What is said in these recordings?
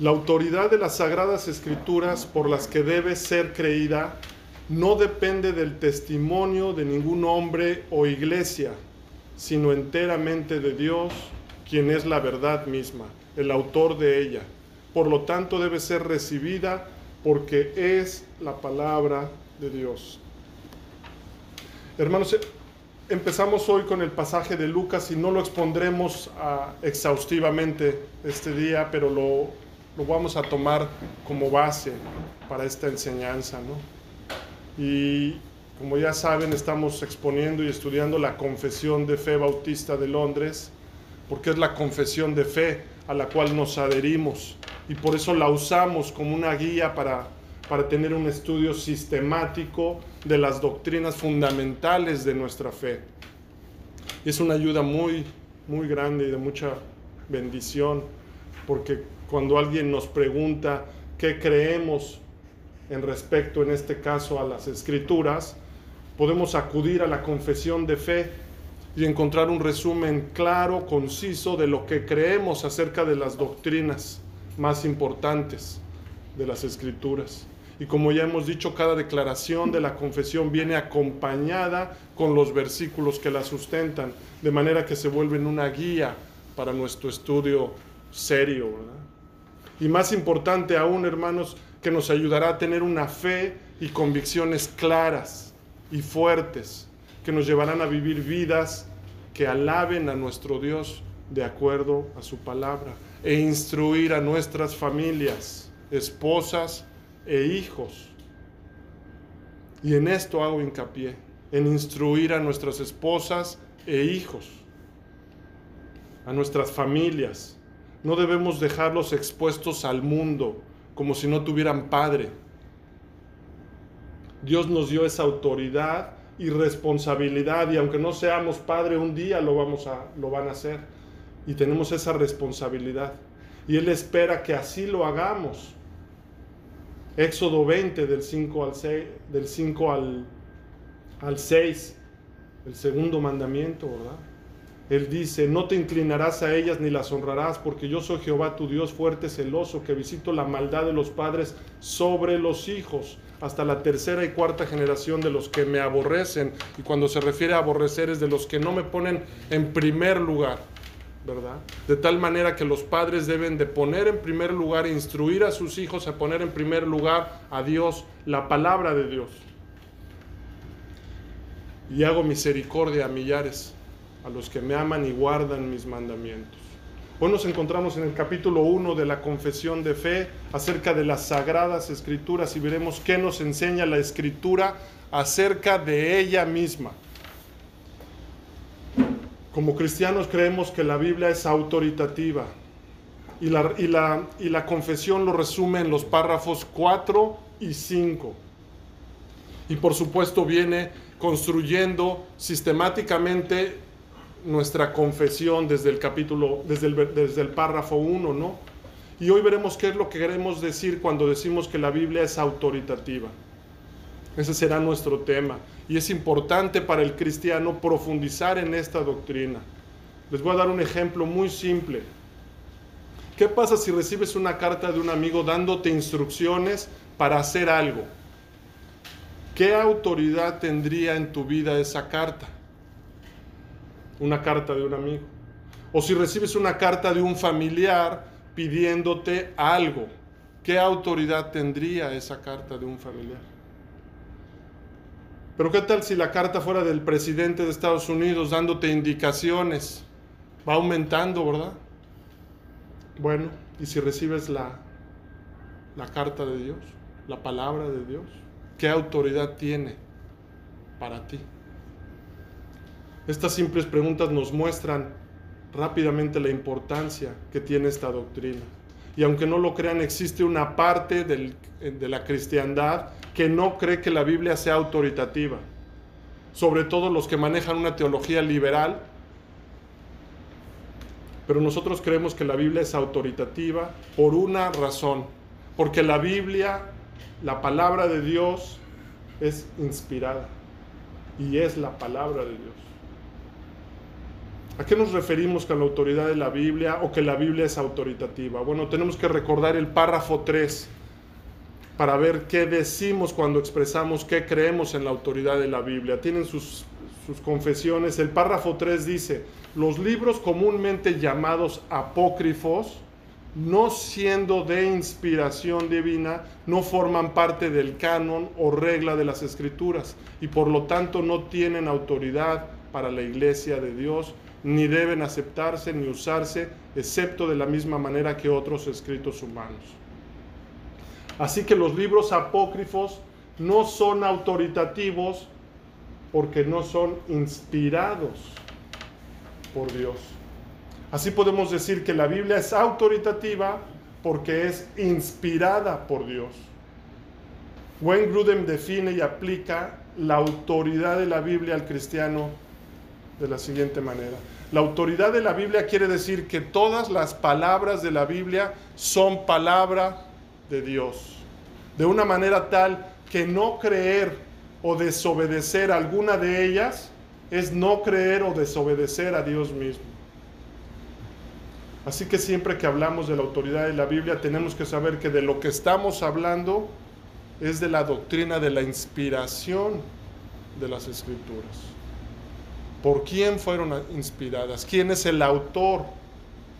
La autoridad de las sagradas escrituras por las que debe ser creída no depende del testimonio de ningún hombre o iglesia, sino enteramente de Dios, quien es la verdad misma, el autor de ella. Por lo tanto debe ser recibida porque es la palabra de Dios. Hermanos, empezamos hoy con el pasaje de Lucas y no lo expondremos ah, exhaustivamente este día, pero lo, lo, vamos a tomar como base para esta enseñanza. ¿no? Y como ya saben, estamos exponiendo y estudiando la Confesión de Fe Bautista de Londres, porque es la confesión de fe a la cual nos adherimos y por eso la usamos como una guía para, para tener un estudio sistemático de las doctrinas fundamentales de nuestra fe. Es una ayuda muy, muy grande y de mucha bendición, porque cuando alguien nos pregunta qué creemos en respecto, en este caso, a las escrituras, podemos acudir a la confesión de fe y encontrar un resumen claro, conciso de lo que creemos acerca de las doctrinas más importantes de las escrituras. Y como ya hemos dicho, cada declaración de la confesión viene acompañada con los versículos que la sustentan, de manera que se vuelven una guía para nuestro estudio serio. Y más importante aún, hermanos, que nos ayudará a tener una fe y convicciones claras y fuertes, que nos llevarán a vivir vidas que alaben a nuestro Dios de acuerdo a su palabra e instruir a nuestras familias, esposas e hijos. Y en esto hago hincapié, en instruir a nuestras esposas e hijos, a nuestras familias. No debemos dejarlos expuestos al mundo como si no tuvieran padre. Dios nos dio esa autoridad y responsabilidad y aunque no seamos padre un día lo vamos a lo van a hacer y tenemos esa responsabilidad. Y Él espera que así lo hagamos. Éxodo 20 del 5 al 6, del 5 al, al 6, el segundo mandamiento, ¿verdad? Él dice, no te inclinarás a ellas ni las honrarás, porque yo soy Jehová tu Dios fuerte, celoso, que visito la maldad de los padres sobre los hijos, hasta la tercera y cuarta generación de los que me aborrecen. Y cuando se refiere a aborrecer es de los que no me ponen en primer lugar. ¿verdad? De tal manera que los padres deben de poner en primer lugar, instruir a sus hijos a poner en primer lugar a Dios, la palabra de Dios. Y hago misericordia a millares, a los que me aman y guardan mis mandamientos. Hoy nos encontramos en el capítulo 1 de la confesión de fe acerca de las sagradas escrituras y veremos qué nos enseña la escritura acerca de ella misma. Como cristianos creemos que la Biblia es autoritativa y la, y la, y la confesión lo resume en los párrafos 4 y 5. Y por supuesto viene construyendo sistemáticamente nuestra confesión desde el capítulo, desde el, párrafo 1, ¿no? Y hoy veremos qué es lo que queremos decir cuando decimos que la Biblia es autoritativa. Ese será nuestro tema. Y es importante para el cristiano profundizar en esta doctrina. Les voy a dar un ejemplo muy simple. ¿Qué pasa si recibes una carta de un amigo dándote instrucciones para hacer algo? ¿Qué autoridad tendría en tu vida esa carta? Una carta de un amigo. O si recibes una carta de un familiar pidiéndote algo, ¿qué autoridad tendría esa carta de un familiar? Pero ¿qué tal si la carta fuera del presidente de Estados Unidos dándote indicaciones? Va aumentando, ¿verdad? Bueno, ¿y si recibes la, la carta de Dios, la palabra de Dios? ¿Qué autoridad tiene para ti? Estas simples preguntas nos muestran rápidamente la importancia que tiene esta doctrina. Y aunque no lo crean, existe una parte del, de la cristiandad que no cree que la Biblia sea autoritativa, sobre todo los que manejan una teología liberal, pero nosotros creemos que la Biblia es autoritativa por una razón, porque la Biblia, la palabra de Dios, es inspirada y es la palabra de Dios. ¿A qué nos referimos con la autoridad de la Biblia o que la Biblia es autoritativa? Bueno, tenemos que recordar el párrafo 3 para ver qué decimos cuando expresamos qué creemos en la autoridad de la Biblia. Tienen sus, sus confesiones. El párrafo 3 dice, los libros comúnmente llamados apócrifos, no siendo de inspiración divina, no forman parte del canon o regla de las escrituras y por lo tanto no tienen autoridad para la iglesia de Dios, ni deben aceptarse ni usarse, excepto de la misma manera que otros escritos humanos. Así que los libros apócrifos no son autoritativos porque no son inspirados por Dios. Así podemos decir que la Biblia es autoritativa porque es inspirada por Dios. Wayne Grudem define y aplica la autoridad de la Biblia al cristiano de la siguiente manera. La autoridad de la Biblia quiere decir que todas las palabras de la Biblia son palabra de Dios. De una manera tal que no creer o desobedecer alguna de ellas es no creer o desobedecer a Dios mismo. Así que siempre que hablamos de la autoridad de la Biblia tenemos que saber que de lo que estamos hablando es de la doctrina de la inspiración de las escrituras. ¿Por quién fueron inspiradas? ¿Quién es el autor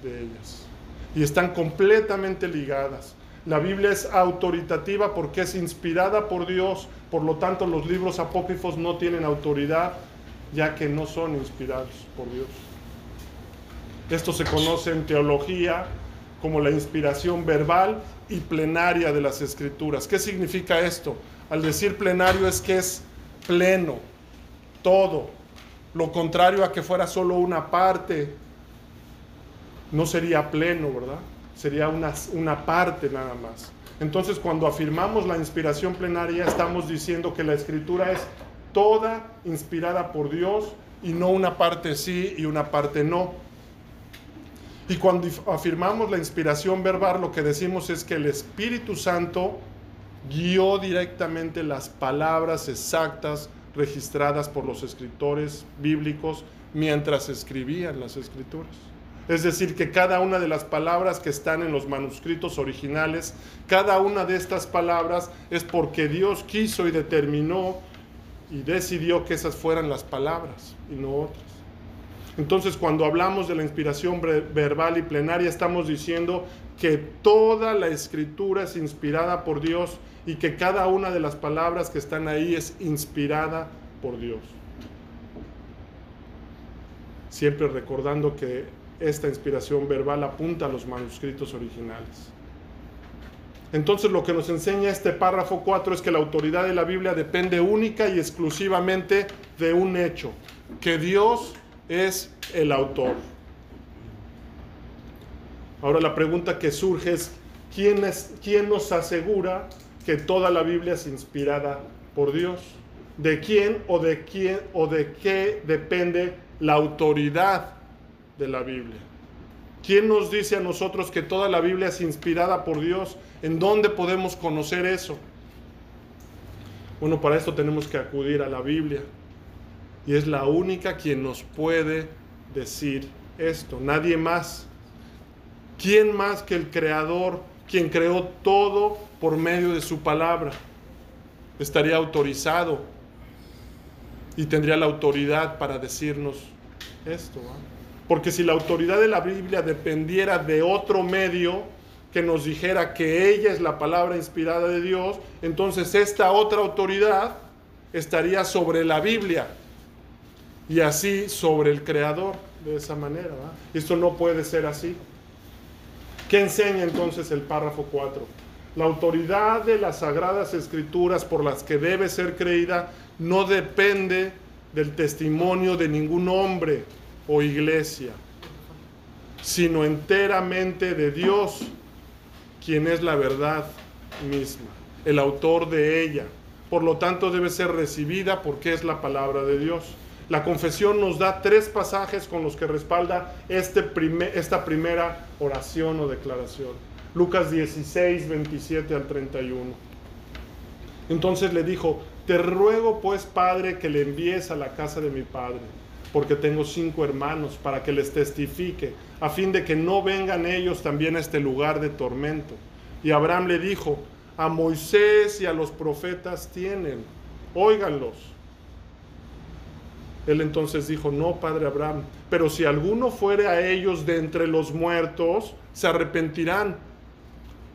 de ellas? Y están completamente ligadas. La Biblia es autoritativa porque es inspirada por Dios, por lo tanto los libros apócrifos no tienen autoridad ya que no son inspirados por Dios. Esto se conoce en teología como la inspiración verbal y plenaria de las escrituras. ¿Qué significa esto? Al decir plenario es que es pleno, todo. Lo contrario a que fuera solo una parte, no sería pleno, ¿verdad? Sería una, una parte nada más. Entonces cuando afirmamos la inspiración plenaria estamos diciendo que la escritura es toda inspirada por Dios y no una parte sí y una parte no. Y cuando afirmamos la inspiración verbal, lo que decimos es que el Espíritu Santo guió directamente las palabras exactas registradas por los escritores bíblicos mientras escribían las escrituras. Es decir, que cada una de las palabras que están en los manuscritos originales, cada una de estas palabras es porque Dios quiso y determinó y decidió que esas fueran las palabras y no otras. Entonces, cuando hablamos de la inspiración verbal y plenaria, estamos diciendo que toda la escritura es inspirada por Dios y que cada una de las palabras que están ahí es inspirada por Dios. Siempre recordando que esta inspiración verbal apunta a los manuscritos originales. Entonces lo que nos enseña este párrafo 4 es que la autoridad de la Biblia depende única y exclusivamente de un hecho, que Dios es el autor. Ahora la pregunta que surge es, ¿quién, es, ¿quién nos asegura que toda la Biblia es inspirada por Dios? ¿De quién o de quién o de qué depende la autoridad de la Biblia? ¿Quién nos dice a nosotros que toda la Biblia es inspirada por Dios? ¿En dónde podemos conocer eso? Bueno, para esto tenemos que acudir a la Biblia. Y es la única quien nos puede decir esto. Nadie más. ¿Quién más que el Creador, quien creó todo por medio de su palabra? Estaría autorizado y tendría la autoridad para decirnos esto. Porque si la autoridad de la Biblia dependiera de otro medio que nos dijera que ella es la palabra inspirada de Dios, entonces esta otra autoridad estaría sobre la Biblia y así sobre el Creador, de esa manera. Esto no puede ser así. ¿Qué enseña entonces el párrafo 4? La autoridad de las sagradas escrituras por las que debe ser creída no depende del testimonio de ningún hombre o iglesia, sino enteramente de Dios, quien es la verdad misma, el autor de ella. Por lo tanto, debe ser recibida porque es la palabra de Dios. La confesión nos da tres pasajes con los que respalda este esta primera oración o declaración. Lucas 16, 27 al 31. Entonces le dijo, te ruego pues, Padre, que le envíes a la casa de mi Padre porque tengo cinco hermanos para que les testifique, a fin de que no vengan ellos también a este lugar de tormento. Y Abraham le dijo, a Moisés y a los profetas tienen, óiganlos. Él entonces dijo, no, padre Abraham, pero si alguno fuere a ellos de entre los muertos, se arrepentirán.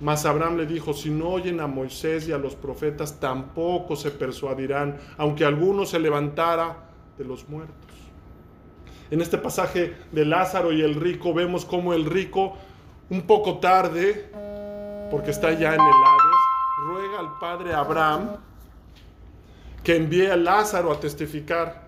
Mas Abraham le dijo, si no oyen a Moisés y a los profetas, tampoco se persuadirán, aunque alguno se levantara de los muertos. En este pasaje de Lázaro y el rico vemos cómo el rico, un poco tarde, porque está ya en el Hades, ruega al padre Abraham que envíe a Lázaro a testificar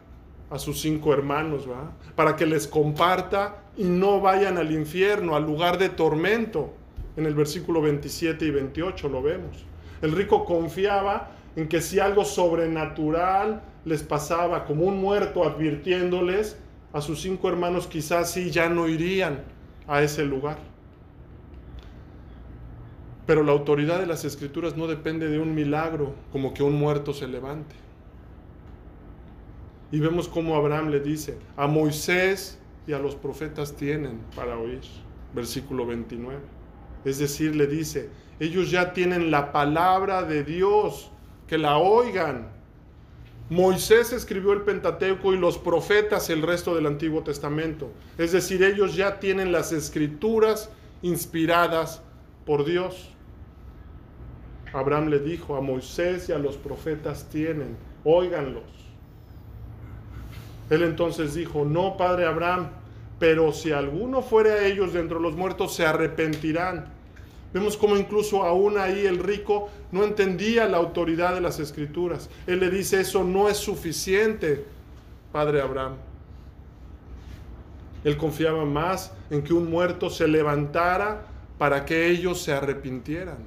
a sus cinco hermanos, para que les comparta y no vayan al infierno, al lugar de tormento. En el versículo 27 y 28 lo vemos. El rico confiaba en que si algo sobrenatural les pasaba como un muerto advirtiéndoles, a sus cinco hermanos quizás sí ya no irían a ese lugar. Pero la autoridad de las escrituras no depende de un milagro, como que un muerto se levante. Y vemos cómo Abraham le dice, a Moisés y a los profetas tienen para oír. Versículo 29. Es decir, le dice, ellos ya tienen la palabra de Dios, que la oigan. Moisés escribió el Pentateuco y los profetas el resto del Antiguo Testamento. Es decir, ellos ya tienen las escrituras inspiradas por Dios. Abraham le dijo a Moisés y a los profetas tienen, óiganlos. Él entonces dijo, no, padre Abraham, pero si alguno fuere a ellos dentro de los muertos, se arrepentirán. Vemos cómo incluso aún ahí el rico no entendía la autoridad de las escrituras. Él le dice, eso no es suficiente, padre Abraham. Él confiaba más en que un muerto se levantara para que ellos se arrepintieran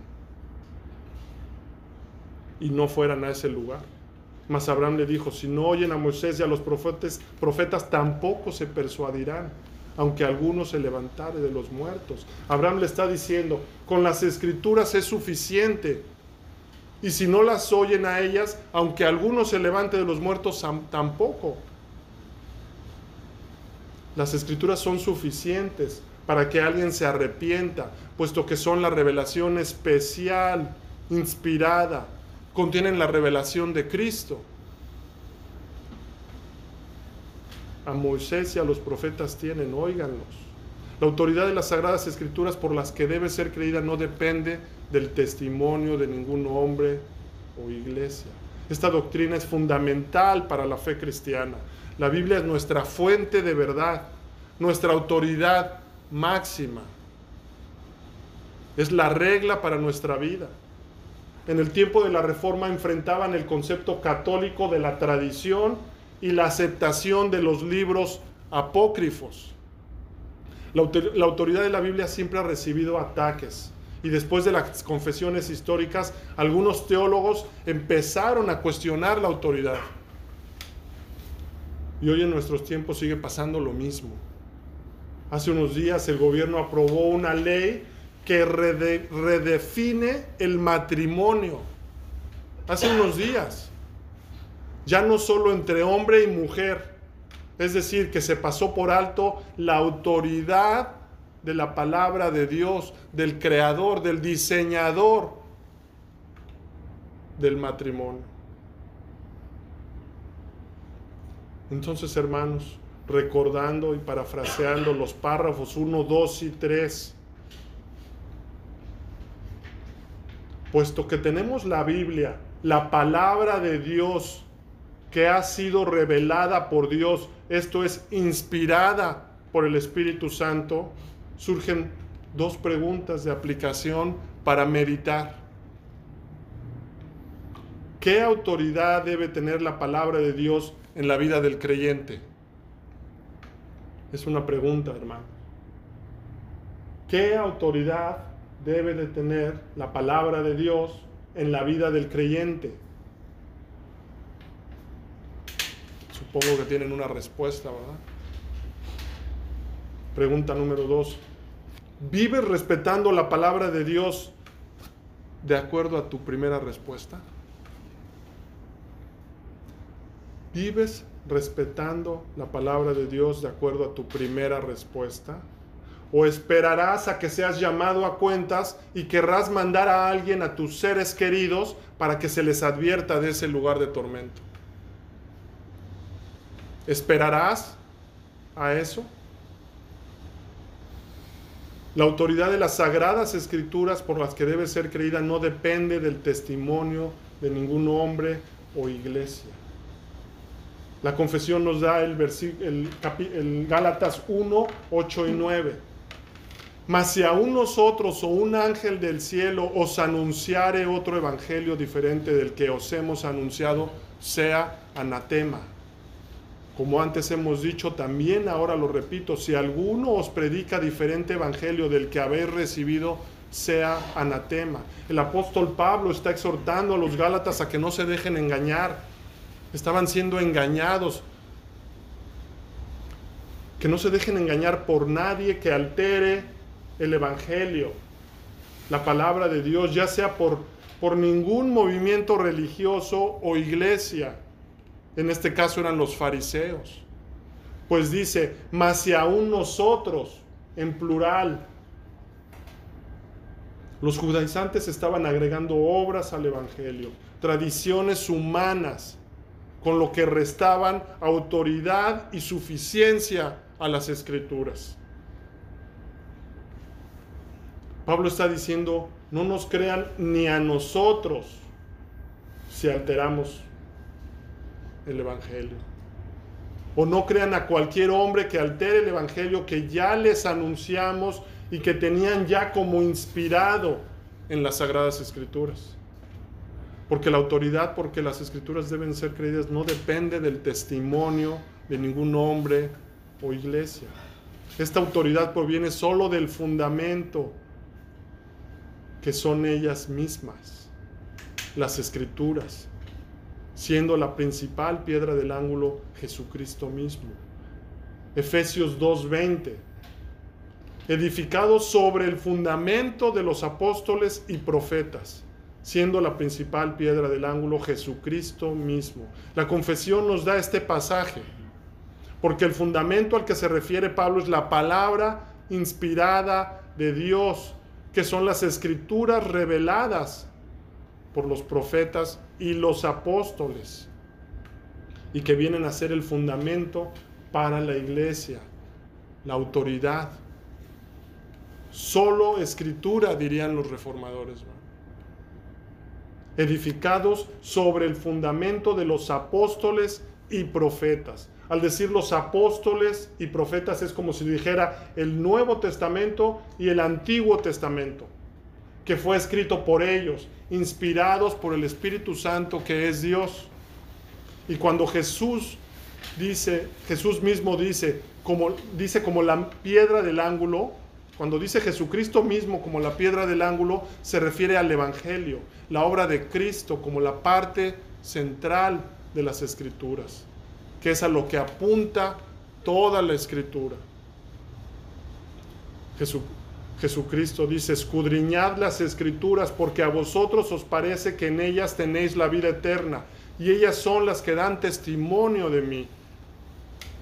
y no fueran a ese lugar. Mas Abraham le dijo, si no oyen a Moisés y a los profetas, profetas tampoco se persuadirán, aunque alguno se levantare de los muertos. Abraham le está diciendo, con las escrituras es suficiente. Y si no las oyen a ellas, aunque alguno se levante de los muertos, tampoco. Las escrituras son suficientes para que alguien se arrepienta, puesto que son la revelación especial, inspirada, contienen la revelación de Cristo. A Moisés y a los profetas tienen, óiganlos. La autoridad de las sagradas escrituras por las que debe ser creída no depende del testimonio de ningún hombre o iglesia. Esta doctrina es fundamental para la fe cristiana. La Biblia es nuestra fuente de verdad, nuestra autoridad máxima. Es la regla para nuestra vida en el tiempo de la Reforma enfrentaban el concepto católico de la tradición y la aceptación de los libros apócrifos. La, autoridad de la Biblia siempre ha recibido ataques y después de las confesiones históricas, algunos teólogos empezaron a cuestionar la autoridad. Y hoy en nuestros tiempos sigue pasando lo mismo. Hace unos días el gobierno aprobó una ley que redefine el matrimonio. Hace unos días, ya no solo entre hombre y mujer, es decir, que se pasó por alto la autoridad de la palabra de Dios, del creador, del diseñador del matrimonio. Entonces, hermanos, recordando y parafraseando los párrafos 1, 2 y 3, puesto que tenemos la Biblia, la palabra de Dios que ha sido revelada por Dios, esto es inspirada por el Espíritu Santo, surgen dos preguntas de aplicación para meditar. ¿Qué autoridad debe tener la palabra de Dios en la vida del creyente? Es una pregunta, hermano. ¿Qué autoridad debe de tener la palabra de Dios en la vida del creyente? Supongo que tienen una respuesta, ¿verdad? Pregunta número dos. ¿Vives respetando la palabra de Dios de acuerdo a tu primera respuesta? ¿Vives respetando la palabra de Dios de acuerdo a tu primera respuesta? ¿O esperarás a que seas llamado a cuentas y querrás mandar a alguien a tus seres queridos para que se les advierta de ese lugar de tormento? ¿Esperarás a eso? La autoridad de las sagradas escrituras por las que debe ser creída no depende del testimonio de ningún hombre o iglesia. La confesión nos da el, el, Gálatas 1, 8 y 9. Mas si aún nosotros o un ángel del cielo os anunciare otro evangelio diferente del que os hemos anunciado, sea anatema. Como antes hemos dicho, también ahora lo repito, si alguno os predica diferente evangelio del que habéis recibido, sea anatema. El apóstol Pablo está exhortando a los Gálatas a que no se dejen engañar estaban siendo engañados. Que no se dejen engañar por nadie que altere el Evangelio, la palabra de Dios, ya sea por, por ningún movimiento religioso o iglesia. En este caso eran los fariseos. Pues dice, mas si aún nosotros, en plural, los judaizantes estaban agregando obras al Evangelio, tradiciones humanas, con lo que restaban autoridad y suficiencia a las escrituras. Pablo está diciendo, no nos crean ni a nosotros si alteramos el Evangelio. O no crean a cualquier hombre que altere el Evangelio que ya les anunciamos y que tenían ya como inspirado en las Sagradas Escrituras. Porque la autoridad, porque las escrituras deben ser creídas, no depende del testimonio de ningún hombre o iglesia. Esta autoridad proviene solo del fundamento que son ellas mismas, las escrituras, siendo la principal piedra del ángulo Jesucristo mismo. Efesios 2:20, edificado sobre el fundamento de los apóstoles y profetas siendo la principal piedra del ángulo Jesucristo mismo. La confesión nos da este pasaje, porque el fundamento al que se refiere Pablo es la palabra inspirada de Dios, que son las escrituras reveladas por los profetas y los apóstoles, y que vienen a ser el fundamento para la iglesia, la autoridad. Solo escritura, dirían los reformadores edificados sobre el fundamento de los apóstoles y profetas. Al decir los apóstoles y profetas es como si dijera el Nuevo Testamento y el Antiguo Testamento, que fue escrito por ellos, inspirados por el Espíritu Santo que es Dios. Y cuando Jesús dice, Jesús mismo dice, como dice como la piedra del ángulo, cuando dice Jesucristo mismo como la piedra del ángulo, se refiere al Evangelio, la obra de Cristo como la parte central de las escrituras, que es a lo que apunta toda la escritura. Jesucristo dice, escudriñad las escrituras porque a vosotros os parece que en ellas tenéis la vida eterna y ellas son las que dan testimonio de mí.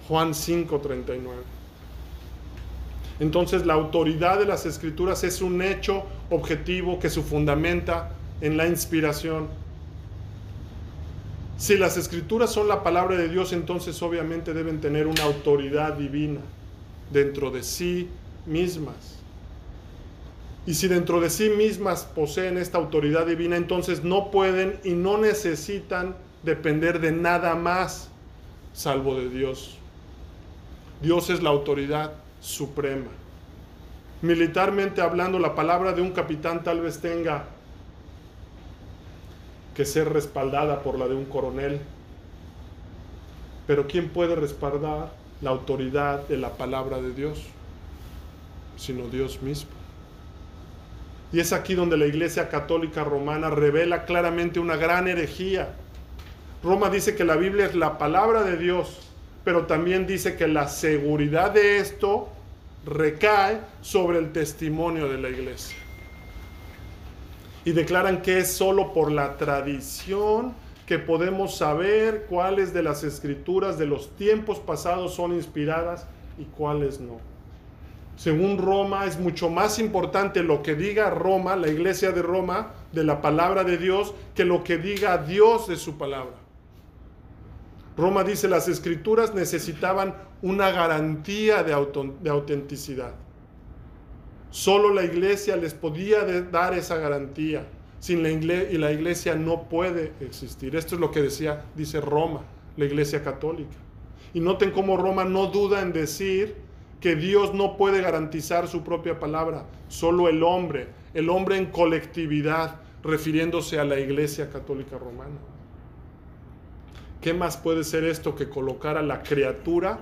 Juan 5:39. Entonces la autoridad de las escrituras es un hecho objetivo que se fundamenta en la inspiración. Si las escrituras son la palabra de Dios, entonces obviamente deben tener una autoridad divina dentro de sí mismas. Y si dentro de sí mismas poseen esta autoridad divina, entonces no pueden y no necesitan depender de nada más salvo de Dios. Dios es la autoridad suprema. Militarmente hablando, la palabra de un capitán tal vez tenga que ser respaldada por la de un coronel. Pero ¿quién puede respaldar la autoridad de la palabra de Dios? Sino Dios mismo. Y es aquí donde la Iglesia Católica Romana revela claramente una gran herejía. Roma dice que la Biblia es la palabra de Dios pero también dice que la seguridad de esto recae sobre el testimonio de la iglesia. Y declaran que es solo por la tradición que podemos saber cuáles de las escrituras de los tiempos pasados son inspiradas y cuáles no. Según Roma, es mucho más importante lo que diga Roma, la iglesia de Roma, de la palabra de Dios, que lo que diga Dios de su palabra. Roma dice, las escrituras necesitaban una garantía de, autenticidad. Solo la iglesia les podía dar esa garantía. Sin la y la iglesia no puede existir. Esto es lo que decía, dice Roma, la iglesia católica. Y noten cómo Roma no duda en decir que Dios no puede garantizar su propia palabra, solo el hombre, el hombre en colectividad, refiriéndose a la iglesia católica romana. ¿Qué más puede ser esto que colocar a la criatura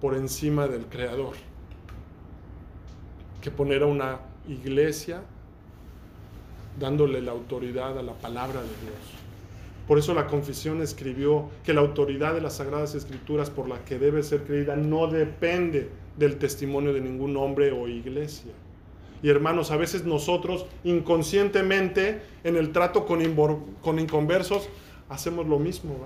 por encima del creador? Que poner a una iglesia dándole la autoridad a la palabra de Dios. Por eso la confesión escribió que la autoridad de las sagradas escrituras por la que debe ser creída no depende del testimonio de ningún hombre o iglesia. Y hermanos, a veces nosotros inconscientemente en el trato con, con inconversos hacemos lo mismo.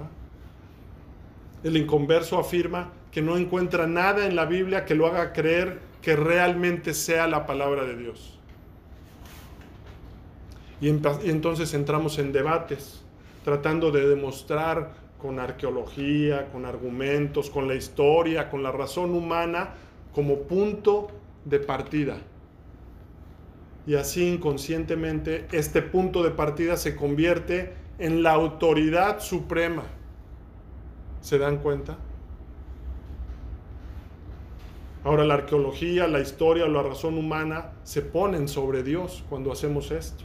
El inconverso afirma que no encuentra nada en la Biblia que lo haga creer que realmente sea la palabra de Dios. Y, entonces entramos en debates, tratando de demostrar con arqueología, con argumentos, con la historia, con la razón humana, como punto de partida. Y así inconscientemente este punto de partida se convierte en la autoridad suprema. ¿Se dan cuenta? Ahora la arqueología, la historia o la razón humana se ponen sobre Dios cuando hacemos esto.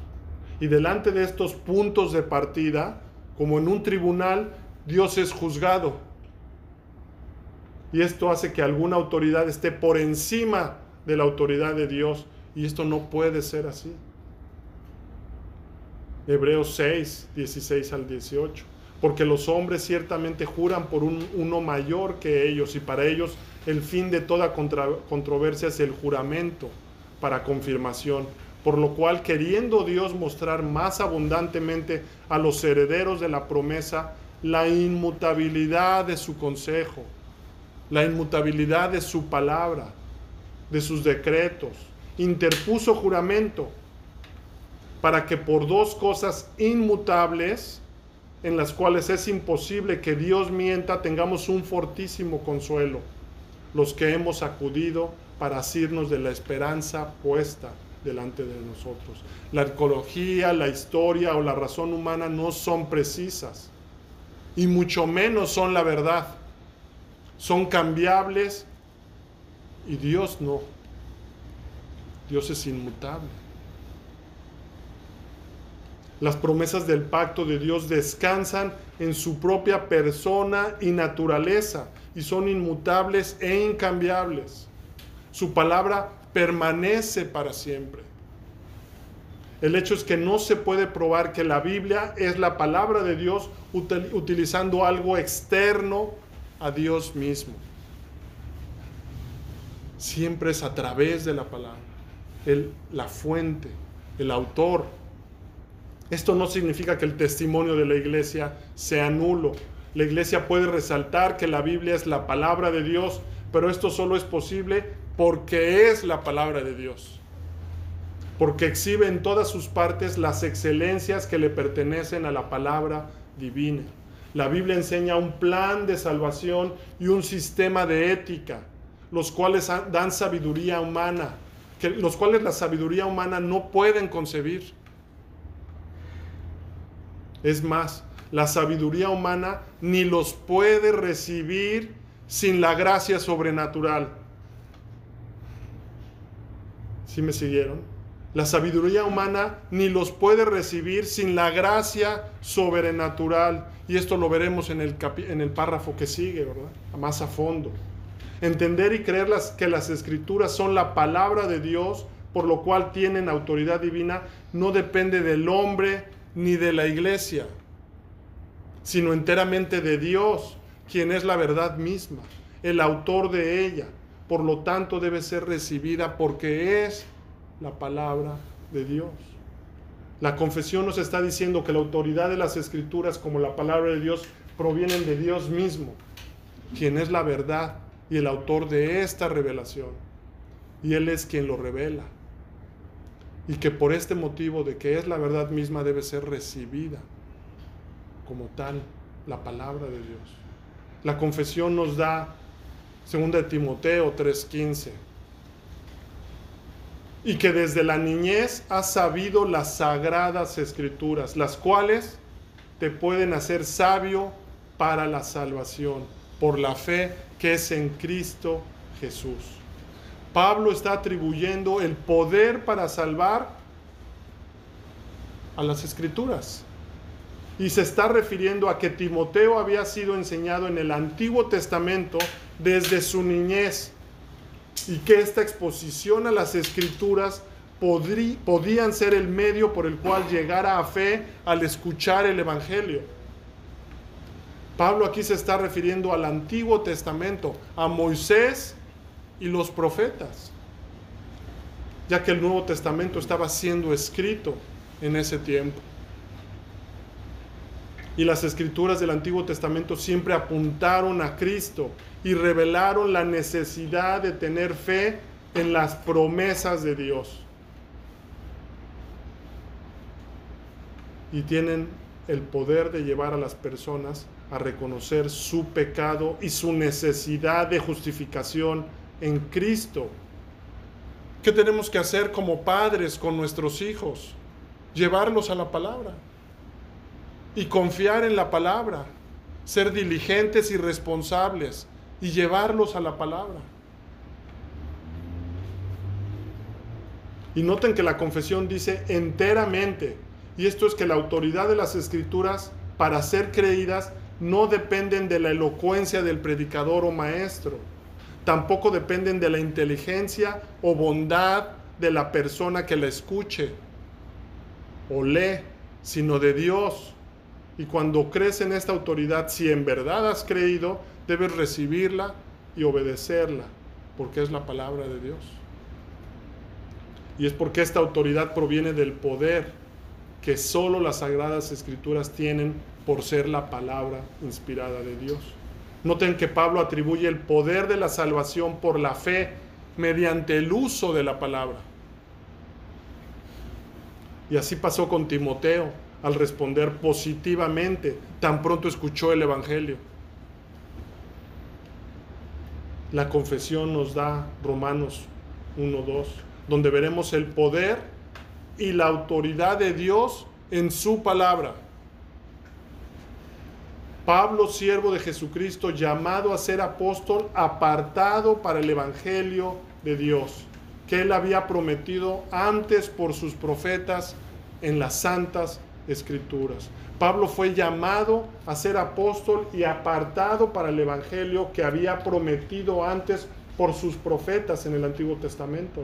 Y delante de estos puntos de partida, como en un tribunal, Dios es juzgado. Y esto hace que alguna autoridad esté por encima de la autoridad de Dios. Y esto no puede ser así. Hebreos 6, 16 al 18. Porque los hombres ciertamente juran por un, uno mayor que ellos y para ellos el fin de toda controversia es el juramento para confirmación por lo cual queriendo Dios mostrar más abundantemente a los herederos de la promesa la inmutabilidad de su consejo, la inmutabilidad de su palabra, de sus decretos, interpuso juramento para que por dos cosas inmutables, en las cuales es imposible que Dios mienta, tengamos un fortísimo consuelo, los que hemos acudido para asirnos de la esperanza puesta delante de nosotros. La arqueología, la historia o la razón humana no son precisas y mucho menos son la verdad. Son cambiables y Dios no. Dios es inmutable. Las promesas del pacto de Dios descansan en su propia persona y naturaleza y son inmutables e incambiables. Su palabra permanece para siempre. El hecho es que no se puede probar que la Biblia es la palabra de Dios utilizando algo externo a Dios mismo. Siempre es a través de la palabra, el, la fuente, el autor. Esto no significa que el testimonio de la iglesia sea nulo. La iglesia puede resaltar que la Biblia es la palabra de Dios, pero esto solo es posible porque es la palabra de Dios. Porque exhibe en todas sus partes las excelencias que le pertenecen a la palabra divina. La Biblia enseña un plan de salvación y un sistema de ética, los cuales dan sabiduría humana, los cuales la sabiduría humana no pueden concebir. Es más, la sabiduría humana ni los puede recibir sin la gracia sobrenatural. ¿Sí me siguieron? La sabiduría humana ni los puede recibir sin la gracia sobrenatural. Y esto lo veremos en el, párrafo que sigue, ¿verdad? Más a fondo. Entender y creer que las escrituras son la palabra de Dios, por lo cual tienen autoridad divina, no depende del hombre ni de la iglesia, sino enteramente de Dios, quien es la verdad misma, el autor de ella por lo tanto debe ser recibida porque es la palabra de Dios. La confesión nos está diciendo que la autoridad de las escrituras como la palabra de Dios provienen de Dios mismo, quien es la verdad y el autor de esta revelación. Y Él es quien lo revela. Y que por este motivo de que es la verdad misma debe ser recibida como tal la palabra de Dios. La confesión nos da, segunda de Timoteo 3:15, y que desde la niñez has sabido las sagradas escrituras, las cuales te pueden hacer sabio para la salvación, por la fe que es en Cristo Jesús. Pablo está atribuyendo el poder para salvar a las escrituras. Y se está refiriendo a que Timoteo había sido enseñado en el Antiguo Testamento desde su niñez y que esta exposición a las escrituras podían ser el medio por el cual llegara a fe al escuchar el Evangelio. Pablo aquí se está refiriendo al Antiguo Testamento, a Moisés y los profetas, ya que el Nuevo Testamento estaba siendo escrito en ese tiempo. Y las escrituras del Antiguo Testamento siempre apuntaron a Cristo y revelaron la necesidad de tener fe en las promesas de Dios. Y tienen el poder de llevar a las personas a reconocer su pecado y su necesidad de justificación en Cristo. ¿Qué tenemos que hacer como padres con nuestros hijos? Llevarlos a la palabra y confiar en la palabra, ser diligentes y responsables y llevarlos a la palabra. Y noten que la confesión dice enteramente, y esto es que la autoridad de las escrituras para ser creídas no dependen de la elocuencia del predicador o maestro, tampoco dependen de la inteligencia o bondad de la persona que la escuche o lee, sino de Dios. Y cuando crees en esta autoridad, si en verdad has creído, debes recibirla y obedecerla, porque es la palabra de Dios. Y es porque esta autoridad proviene del poder que solo las sagradas escrituras tienen por ser la palabra inspirada de Dios. Noten que Pablo atribuye el poder de la salvación por la fe mediante el uso de la palabra. Y así pasó con Timoteo al responder positivamente tan pronto escuchó el Evangelio. La confesión nos da Romanos 1.2, donde veremos el poder y la autoridad de Dios en su palabra. Pablo, siervo de Jesucristo, llamado a ser apóstol, apartado para el Evangelio de Dios, que él había prometido antes por sus profetas en las santas escrituras. Pablo fue llamado a ser apóstol y apartado para el Evangelio que había prometido antes por sus profetas en el Antiguo Testamento.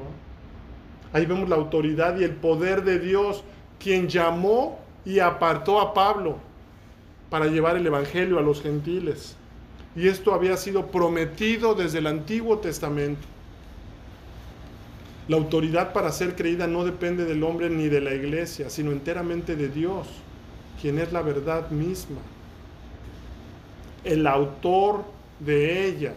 Ahí vemos la autoridad y el poder de Dios, quien llamó y apartó a Pablo para llevar el Evangelio a los gentiles. Y esto había sido prometido desde el Antiguo Testamento. La autoridad para ser creída no depende del hombre ni de la iglesia, sino enteramente de Dios quien es la verdad misma, el autor de ella.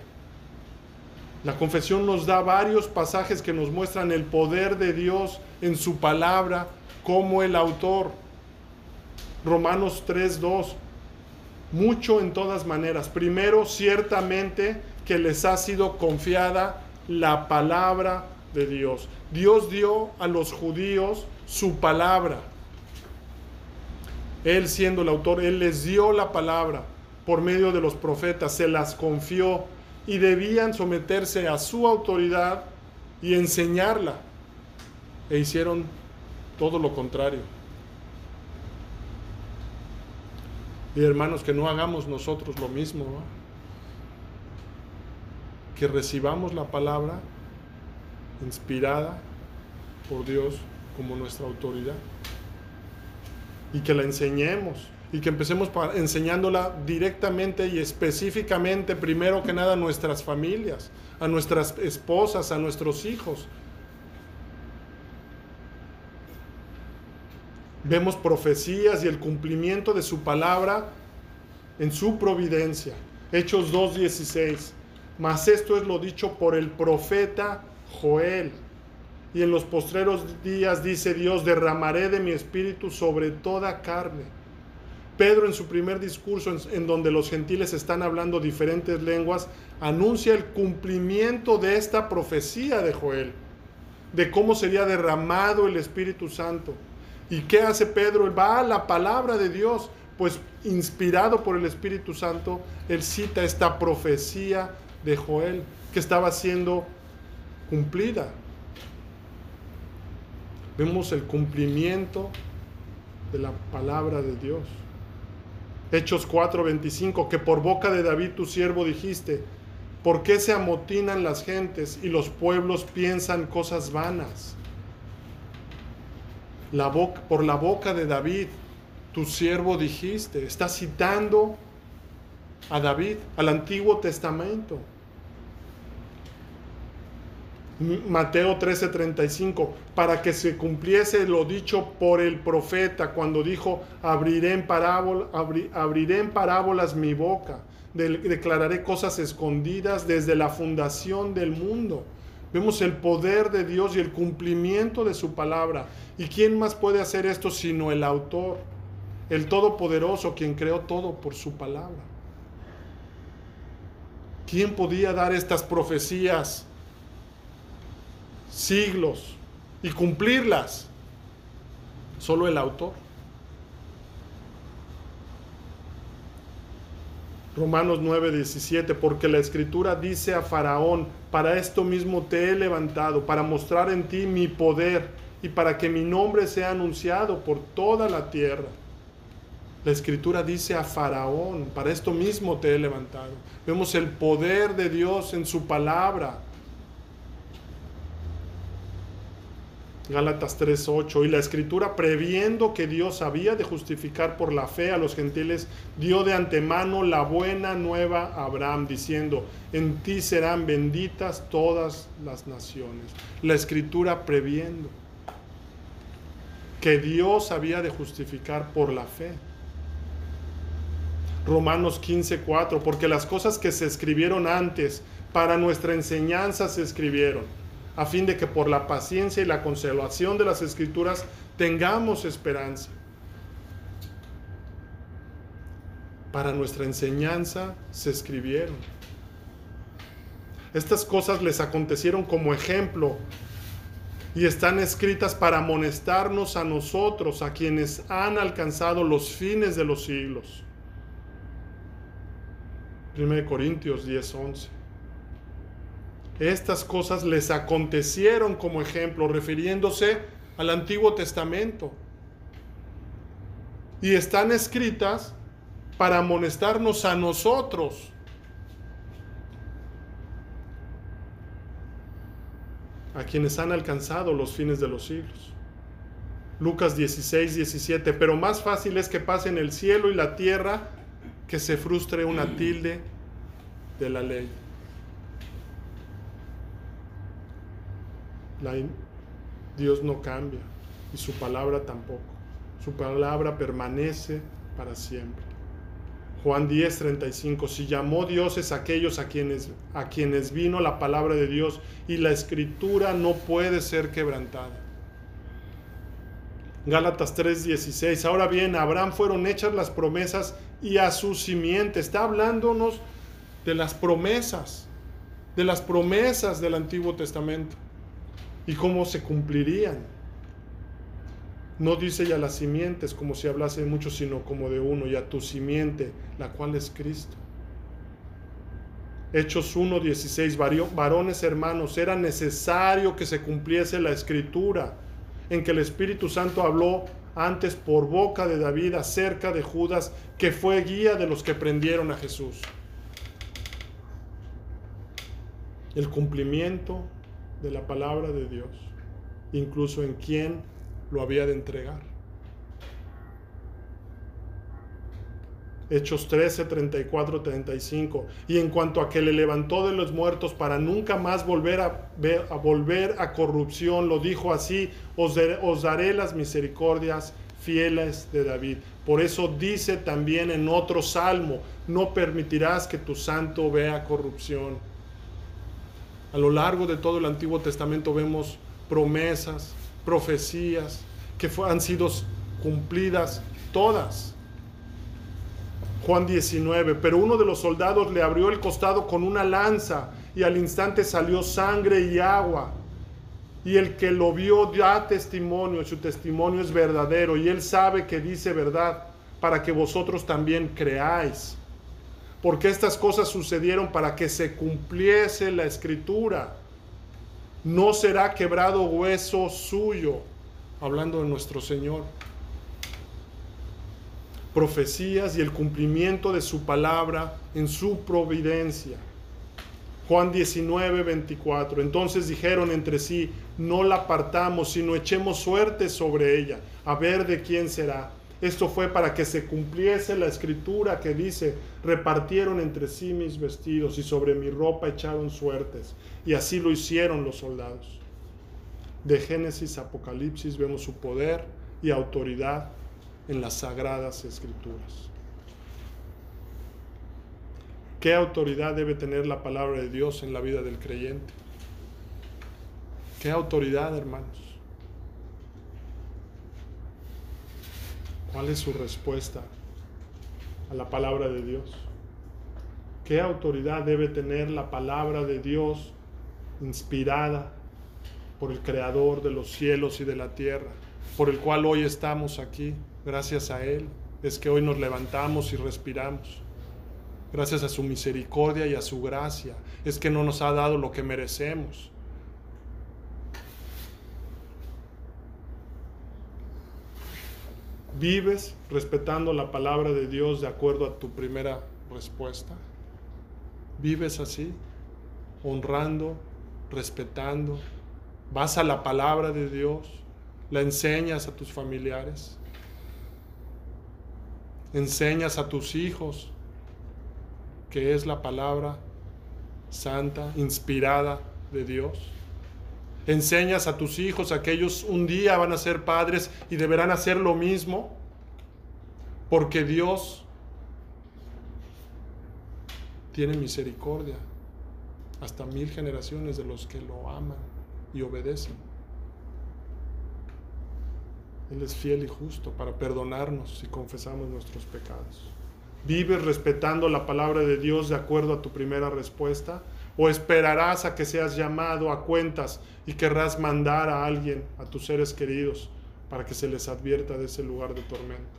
La confesión nos da varios pasajes que nos muestran el poder de Dios en su palabra como el autor. Romanos 3:2. Mucho en todas maneras. Primero, ciertamente que les ha sido confiada la palabra de Dios. Dios dio a los judíos su palabra. Él siendo el autor, Él les dio la palabra por medio de los profetas, se las confió y debían someterse a su autoridad y enseñarla. E hicieron todo lo contrario. Y hermanos, que no hagamos nosotros lo mismo, que recibamos la palabra inspirada por Dios como nuestra autoridad y que la enseñemos y que empecemos enseñándola directamente y específicamente, primero que nada, a nuestras familias, a nuestras esposas, a nuestros hijos. Vemos profecías y el cumplimiento de su palabra en su providencia. Hechos 2.16. Mas esto es lo dicho por el profeta Joel. Y en los postreros días dice Dios, derramaré de mi espíritu sobre toda carne. Pedro en su primer discurso, en, donde los gentiles están hablando diferentes lenguas, anuncia el cumplimiento de esta profecía de Joel, de cómo sería derramado el Espíritu Santo. ¿Y qué hace Pedro? Él va a la palabra de Dios, pues inspirado por el Espíritu Santo, él cita esta profecía de Joel que estaba siendo cumplida. Vemos el cumplimiento de la palabra de Dios. Hechos 4:25, que por boca de David tu siervo dijiste, ¿por qué se amotinan las gentes y los pueblos piensan cosas vanas? La boca, por la boca de David, tu siervo dijiste, está citando a David, al Antiguo Testamento. Mateo 13:35, para que se cumpliese lo dicho por el profeta cuando dijo, abriré en, abriré en parábolas mi boca, declararé cosas escondidas desde la fundación del mundo. Vemos el poder de Dios y el cumplimiento de su palabra. ¿Y quién más puede hacer esto sino el autor, el Todopoderoso, quien creó todo por su palabra? ¿Quién podía dar estas profecías? Siglos y cumplirlas. Solo el autor. Romanos 9, 17, porque la escritura dice a Faraón, para esto mismo te he levantado, para mostrar en ti mi poder y para que mi nombre sea anunciado por toda la tierra. La escritura dice a Faraón, para esto mismo te he levantado. Vemos el poder de Dios en su palabra. Gálatas 3:8, y la escritura previendo que Dios había de justificar por la fe a los gentiles, dio de antemano la buena nueva a Abraham, diciendo, en ti serán benditas todas las naciones. La escritura previendo que Dios había de justificar por la fe. Romanos 15:4, porque las cosas que se escribieron antes para nuestra enseñanza se escribieron a fin de que por la paciencia y la conservación de las escrituras tengamos esperanza. Para nuestra enseñanza se escribieron. Estas cosas les acontecieron como ejemplo y están escritas para amonestarnos a nosotros, a quienes han alcanzado los fines de los siglos. 1 Corintios 10:11. Estas cosas les acontecieron como ejemplo, refiriéndose al Antiguo Testamento. Y están escritas para amonestarnos a nosotros. a quienes han alcanzado los fines de los siglos. Lucas 16, 17, pero más fácil es que pasen el cielo y la tierra que se frustre una tilde de la ley. Dios no cambia y su palabra tampoco. Su palabra permanece para siempre. Juan 10, 35. Si llamó dioses aquellos a quienes, a quienes vino la palabra de Dios y la escritura no puede ser quebrantada. Gálatas 3, 16. Ahora bien, a Abraham fueron hechas las promesas y a su simiente. Está hablándonos de las promesas, de las promesas del Antiguo Testamento y cómo se cumplirían. No dice ya las simientes como si hablase de muchos, sino como de uno, y a tu simiente, la cual es Cristo. Hechos 1.16, varones hermanos, era necesario que se cumpliese la escritura en que el Espíritu Santo habló antes por boca de David acerca de Judas, que fue guía de los que prendieron a Jesús. El cumplimiento de la palabra de Dios, incluso en quién lo había de entregar. Hechos 13, 34, 35. Y en cuanto a que le levantó de los muertos para nunca más volver a, volver a corrupción, lo dijo así, os, os daré las misericordias fieles de David. Por eso dice también en otro salmo, no permitirás que tu santo vea corrupción. A lo largo de todo el Antiguo Testamento vemos promesas, profecías que han sido cumplidas todas. Juan 19, pero uno de los soldados le abrió el costado con una lanza y al instante salió sangre y agua. Y el que lo vio da testimonio, su testimonio es verdadero y él sabe que dice verdad para que vosotros también creáis. Porque estas cosas sucedieron para que se cumpliese la escritura. No será quebrado hueso suyo, hablando de nuestro Señor. Profecías y el cumplimiento de su palabra en su providencia. Juan 19, 24. Entonces dijeron entre sí, no la apartamos, sino echemos suerte sobre ella, a ver de quién será. Esto fue para que se cumpliese la escritura que dice, repartieron entre sí mis vestidos y sobre mi ropa echaron suertes. Y así lo hicieron los soldados. De Génesis a Apocalipsis vemos su poder y autoridad en las sagradas escrituras. ¿Qué autoridad debe tener la palabra de Dios en la vida del creyente? ¿Qué autoridad, hermanos? ¿Cuál es su respuesta a la palabra de Dios? ¿Qué autoridad debe tener la palabra de Dios inspirada por el Creador de los cielos y de la tierra, por el cual hoy estamos aquí? Gracias a Él es que hoy nos levantamos y respiramos gracias a su misericordia y a su gracia, es que no nos ha dado lo que merecemos. ¿Vives respetando la palabra de Dios de acuerdo a tu primera respuesta? ¿Vives así? Honrando, respetando. ¿Vas a la palabra de Dios? ¿La enseñas a tus familiares? ¿Enseñas a tus hijos que es la palabra santa, inspirada de Dios. Enseñas a tus hijos a que ellos un día van a ser padres y deberán hacer lo mismo, porque Dios tiene misericordia hasta mil generaciones de los que lo aman y obedecen. Él es fiel y justo para perdonarnos si confesamos nuestros pecados. ¿Vives respetando la palabra de Dios de acuerdo a tu primera respuesta? ¿O esperarás a que seas llamado a cuentas y querrás mandar a alguien, a tus seres queridos, para que se les advierta de ese lugar de tormento?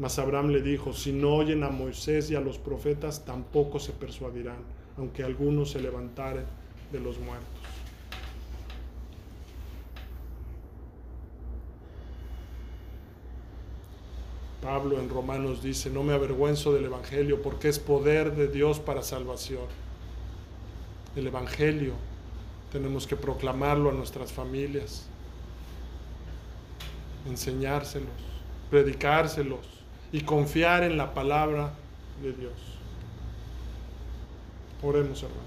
Mas Abraham le dijo, si no oyen a Moisés y a los profetas, tampoco se persuadirán, aunque algunos se levantaren de los muertos. Pablo en Romanos dice, no me avergüenzo del Evangelio porque es poder de Dios para salvación. El Evangelio tenemos que proclamarlo a nuestras familias, enseñárselos, predicárselos y confiar en la palabra de Dios. Oremos, hermanos.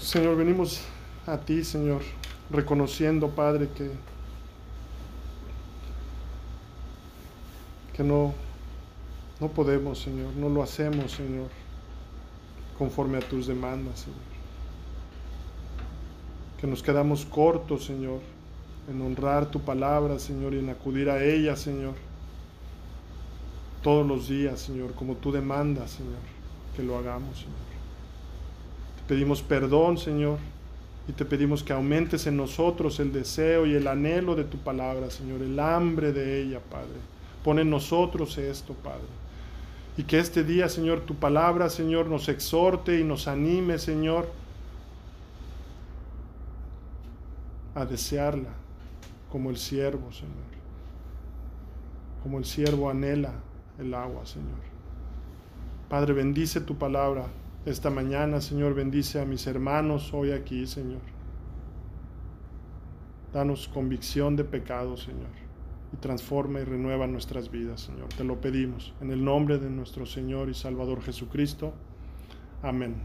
Señor, venimos a ti, Señor, reconociendo, Padre, que que no, no podemos, Señor, no lo hacemos, Señor, conforme a tus demandas, Señor. Que nos quedamos cortos, Señor, en honrar tu palabra, Señor, y en acudir a ella, Señor, todos los días, Señor, como tú demandas, Señor, que lo hagamos, Señor. Te pedimos perdón, Señor, y te pedimos que aumentes en nosotros el deseo y el anhelo de tu palabra, Señor, el hambre de ella, Padre Pon en nosotros esto, Padre. Y que este día, Señor, tu palabra, Señor, nos exhorte y nos anime, Señor, a desearla como el siervo, Señor. Como el siervo anhela el agua, Señor. Padre, bendice tu palabra esta mañana, Señor. Bendice a mis hermanos hoy aquí, Señor. Danos convicción de pecado, Señor y transforma y renueva nuestras vidas, Señor. Te lo pedimos en el nombre de nuestro Señor y Salvador Jesucristo. Amén.